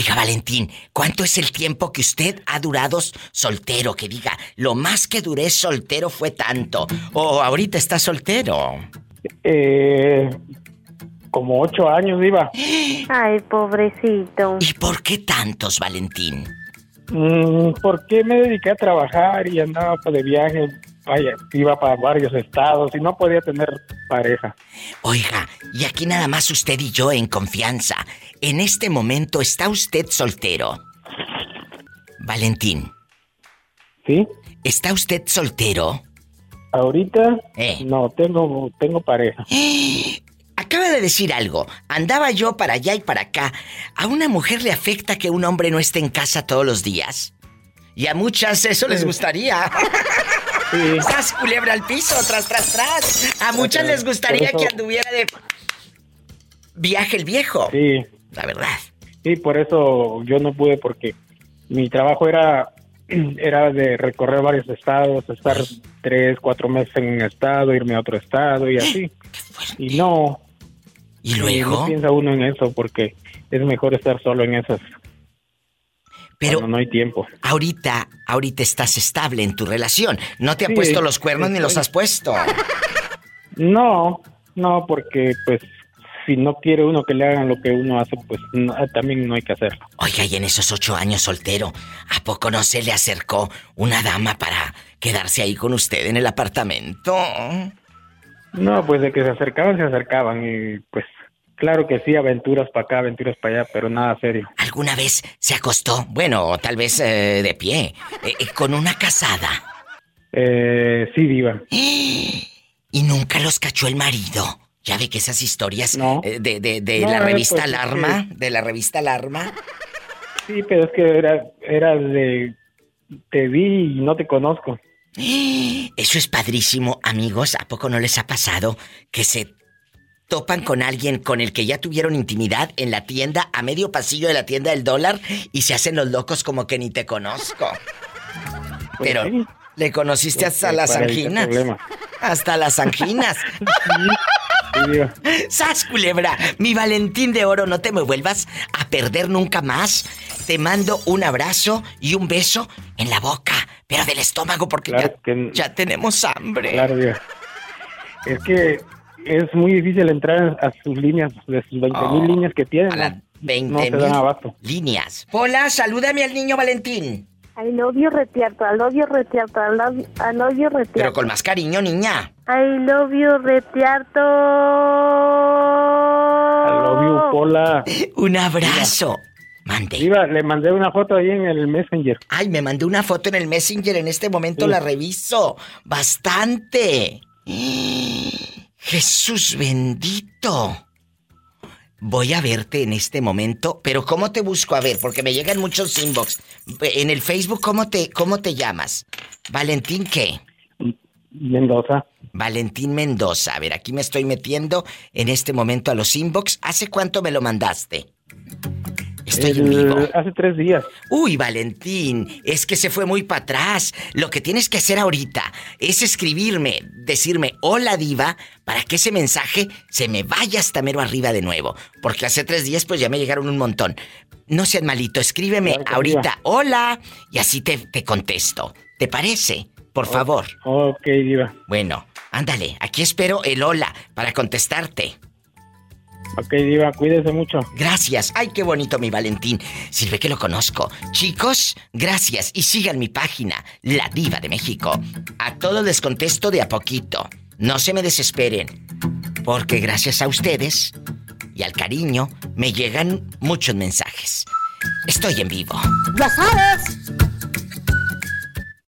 Oiga, Valentín, ¿cuánto es el tiempo que usted ha durado soltero? Que diga, lo más que duré soltero fue tanto. O ahorita está soltero. Eh, como ocho años, iba. Ay, pobrecito. ¿Y por qué tantos, Valentín? Mm, porque me dediqué a trabajar y andaba de viaje. Vaya, iba para varios estados y no podía tener pareja. Oiga, y aquí nada más usted y yo en confianza. En este momento está usted soltero. Valentín. ¿Sí? ¿Está usted soltero? Ahorita Eh. no tengo tengo pareja. Acaba de decir algo. Andaba yo para allá y para acá. ¿A una mujer le afecta que un hombre no esté en casa todos los días? Y a muchas eso les gustaría. Sí. ¡Sas, culebra al piso! ¡Tras, tras, tras! A muchas les gustaría que anduviera de viaje el viejo. Sí, La verdad. sí, por eso yo no pude porque mi trabajo era era de recorrer varios estados, estar tres, cuatro meses en un estado, irme a otro estado y así. Y no, ¿Y y no luego? piensa uno en eso porque es mejor estar solo en esas Pero no hay tiempo. ahorita, ahorita estás estable en tu relación. No te ha Sí, puesto los cuernos ni los has puesto. No, no, porque pues si no quiere uno que le hagan lo que uno hace, pues no- también no hay que hacerlo. Oiga, y en esos ocho años soltero, ¿a poco no se le acercó una dama para quedarse ahí con usted en el apartamento? No, pues de que se acercaban, se acercaban y pues claro que sí, aventuras para acá, aventuras para allá, pero nada serio. ¿Alguna vez se acostó? Bueno, o tal vez eh, de pie, eh, eh, con una casada. Eh, sí, diva. Y nunca los cachó el marido. Ya ve que esas historias No. de, de- de No, la revista pues, es Alarma, de la revista Alarma. Sí, pero es que era, era de... Te vi y no te conozco. Eso es padrísimo, amigos. ¿A poco no les ha pasado que se topan con alguien con el que ya tuvieron intimidad en la tienda, a medio pasillo de la tienda del dólar, y se hacen los locos como que ni te conozco? Pues Pero sí, le conociste pues, hasta las anginas. Hasta las anginas. ¡Sas, culebra! Mi Valentín de Oro, no te me vuelvas a perder nunca más. Te mando un abrazo y un beso en la boca, pero del estómago porque Claro ya, que- ya tenemos hambre. Claro, diva. Es que es muy difícil entrar a sus líneas, de sus 20 mil Oh, líneas que tienen. A las ¿no? 20 no se dan mil abasto. líneas. Hola, salúdame al niño Valentín. I love you retierto, I love you retierto, I love, I love you Pero retierto. con más cariño, niña. I love you retierto. I love you, Pola. Un abrazo. Mande. Le mandé una foto ahí en el Messenger. Ay, me mandó una foto en el Messenger. En este momento Sí. la reviso. Bastante. Jesús bendito. Voy a verte en este momento, pero ¿cómo te busco? A ver, porque me llegan muchos inbox. En el Facebook, ¿cómo te, cómo te llamas? ¿Valentín qué? Mendoza. Valentín Mendoza. A ver, aquí me estoy metiendo en este momento a los inbox. ¿Hace cuánto me lo mandaste? Estoy en vivo. hace tres días. Uy, Valentín, es que se fue muy para atrás. Lo que tienes que hacer ahorita es escribirme, decirme hola diva, para que ese mensaje se me vaya hasta mero arriba de nuevo. Porque hace tres días pues ya me llegaron un montón. No seas malito, escríbeme Claro ahorita hola y así te, te contesto. ¿Te parece? Por favor. Ok, Diva. Bueno, ándale, aquí espero el hola para contestarte. Ok, Diva, cuídese mucho. Gracias. Ay, qué bonito mi Valentín. Sirve que lo conozco. Chicos, gracias. Y sigan mi página, La Diva de México. A todos les contesto de a poquito. No se me desesperen. Porque gracias a ustedes y al cariño me llegan muchos mensajes. Estoy en vivo. Ya sabes.